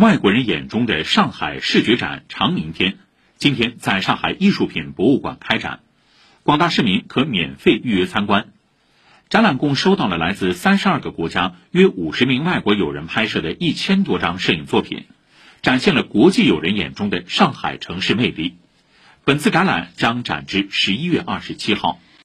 外国人眼中的上海视觉展长明天今天在上海艺术品博物馆开展广大市民可免费预约参观。展览共收到了来自三十二个国家约五十名外国友人拍摄的一千多张摄影作品展现了国际友人眼中的上海城市魅力。本次展览将展至十一月二十七号。